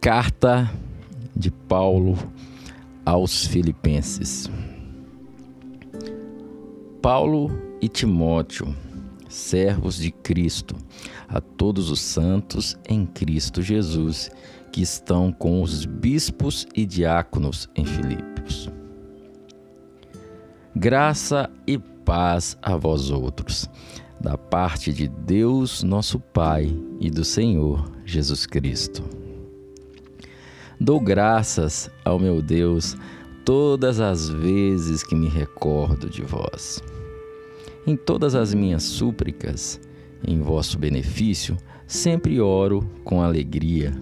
Carta de Paulo aos Filipenses. Paulo e Timóteo, servos de Cristo, a todos os santos em Cristo Jesus, que estão com os bispos e diáconos em Filipos. Graça e paz a vós outros, da parte de Deus, nosso Pai, e do Senhor Jesus Cristo. Dou graças ao meu Deus todas as vezes que me recordo de vós. Em todas as minhas súplicas, em vosso benefício, sempre oro com alegria,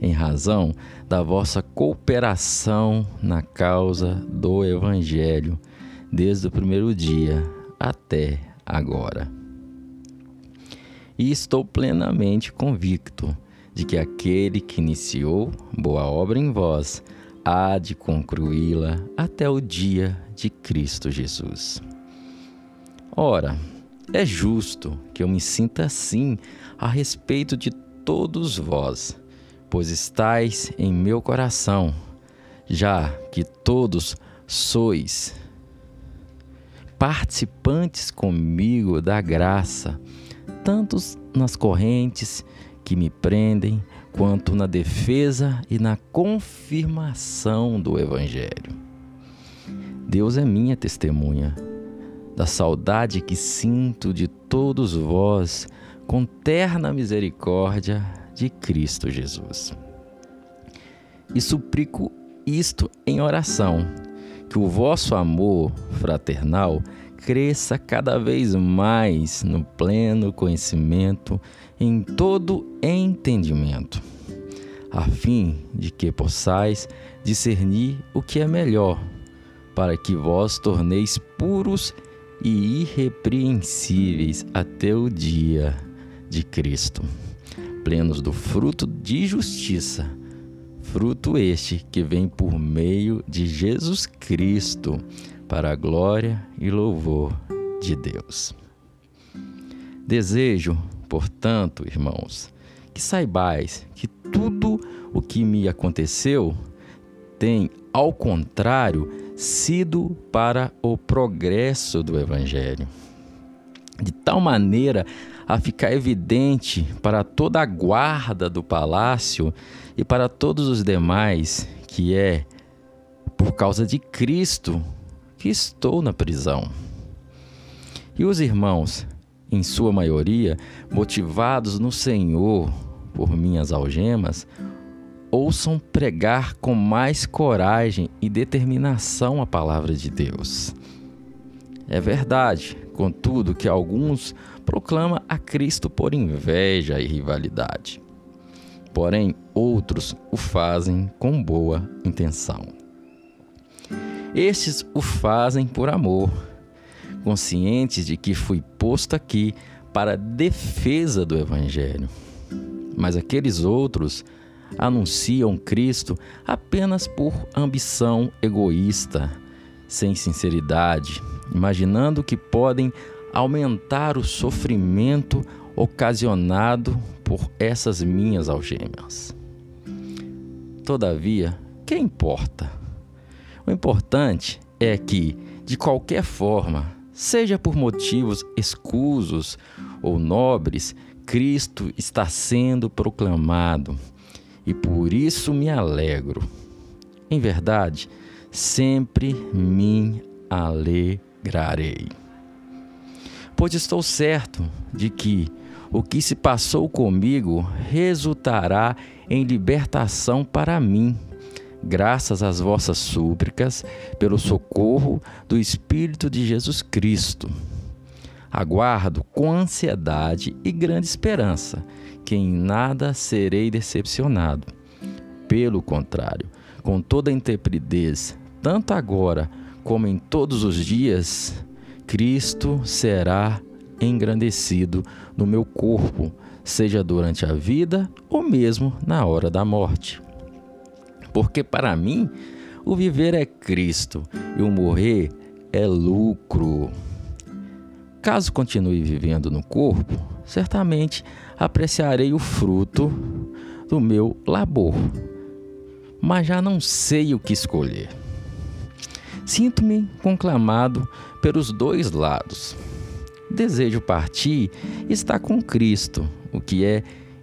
em razão da vossa cooperação na causa do Evangelho, desde o primeiro dia até agora. E estou plenamente convicto de que aquele que iniciou boa obra em vós há de concluí-la até o dia de Cristo Jesus. Ora, é justo que eu me sinta assim a respeito de todos vós, pois estáis em meu coração, já que todos sois participantes comigo da graça, tanto nas correntes que me prendem, quanto na defesa e na confirmação do Evangelho. Deus é minha testemunha da saudade que sinto de todos vós com terna misericórdia de Cristo Jesus. E suplico isto em oração, que o vosso amor fraternal cresça cada vez mais no pleno conhecimento, em todo entendimento, a fim de que possais discernir o que é melhor, para que vós torneis puros e irrepreensíveis até o dia de Cristo, plenos do fruto de justiça, fruto este que vem por meio de Jesus Cristo para a glória e louvor de Deus. Desejo, portanto, irmãos, que saibais que tudo o que me aconteceu tem, ao contrário, sido para o progresso do Evangelho. De tal maneira a ficar evidente para toda a guarda do palácio e para todos os demais que é por causa de Cristo que estou na prisão. E os irmãos, em sua maioria, motivados no Senhor por minhas algemas, ouçam pregar com mais coragem e determinação a palavra de Deus. É verdade, contudo, que alguns proclamam a Cristo por inveja e rivalidade. Porém, outros o fazem com boa intenção. Estes o fazem por amor, conscientes de que fui posto aqui para defesa do Evangelho. Mas aqueles outros anunciam Cristo apenas por ambição egoísta, sem sinceridade, imaginando que podem aumentar o sofrimento ocasionado por essas minhas algemas. Todavia, que importa? O importante é que, de qualquer forma, seja por motivos escusos ou nobres, Cristo está sendo proclamado e por isso me alegro. Em verdade, sempre me alegrarei. Pois estou certo de que o que se passou comigo resultará em libertação para mim graças às vossas súplicas, pelo socorro do Espírito de Jesus Cristo. Aguardo com ansiedade e grande esperança que em nada serei decepcionado. Pelo contrário, com toda intrepidez, tanto agora como em todos os dias, Cristo será engrandecido no meu corpo, seja durante a vida ou mesmo na hora da morte porque para mim o viver é Cristo e o morrer é lucro. Caso continue vivendo no corpo, certamente apreciarei o fruto do meu labor, mas já não sei o que escolher. Sinto-me conclamado pelos dois lados. Desejo partir e estar com Cristo, o que é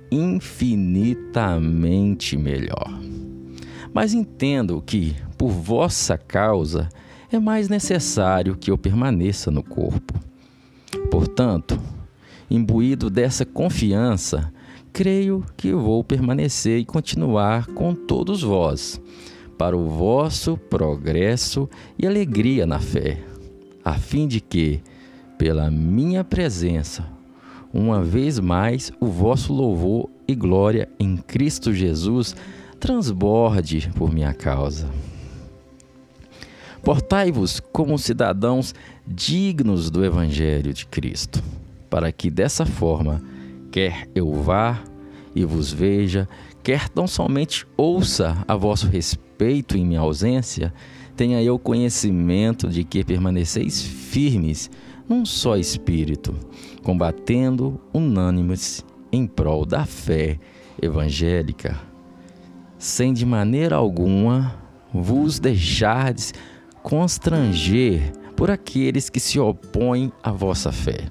infinitamente melhor. Mas entendo que, por vossa causa, é mais necessário que eu permaneça no corpo. Portanto, imbuído dessa confiança, creio que vou permanecer e continuar com todos vós, para o vosso progresso e alegria na fé, a fim de que, pela minha presença, uma vez mais o vosso louvor e glória em Cristo Jesus transborde por minha causa. Portai-vos como cidadãos dignos do Evangelho de Cristo, para que dessa forma, quer eu vá e vos veja, quer tão somente ouça a vosso respeito em minha ausência, tenha eu conhecimento de que permaneceis firmes num só espírito, combatendo unânimes em prol da fé evangélica, sem de maneira alguma vos deixardes constranger por aqueles que se opõem à vossa fé,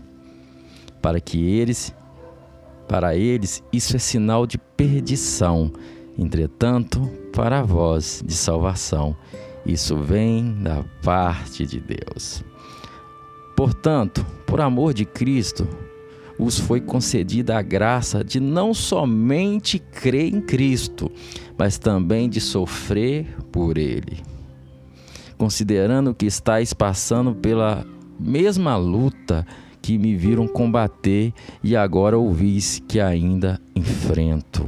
para que eles para eles, isso é sinal de perdição. Entretanto, para vós, de salvação. Isso vem da parte de Deus. Portanto, por amor de Cristo, vos foi concedida a graça de não somente crer em Cristo, mas também de sofrer por Ele. Considerando que estáis passando pela mesma luta que me viram combater e agora ouvis que ainda enfrento.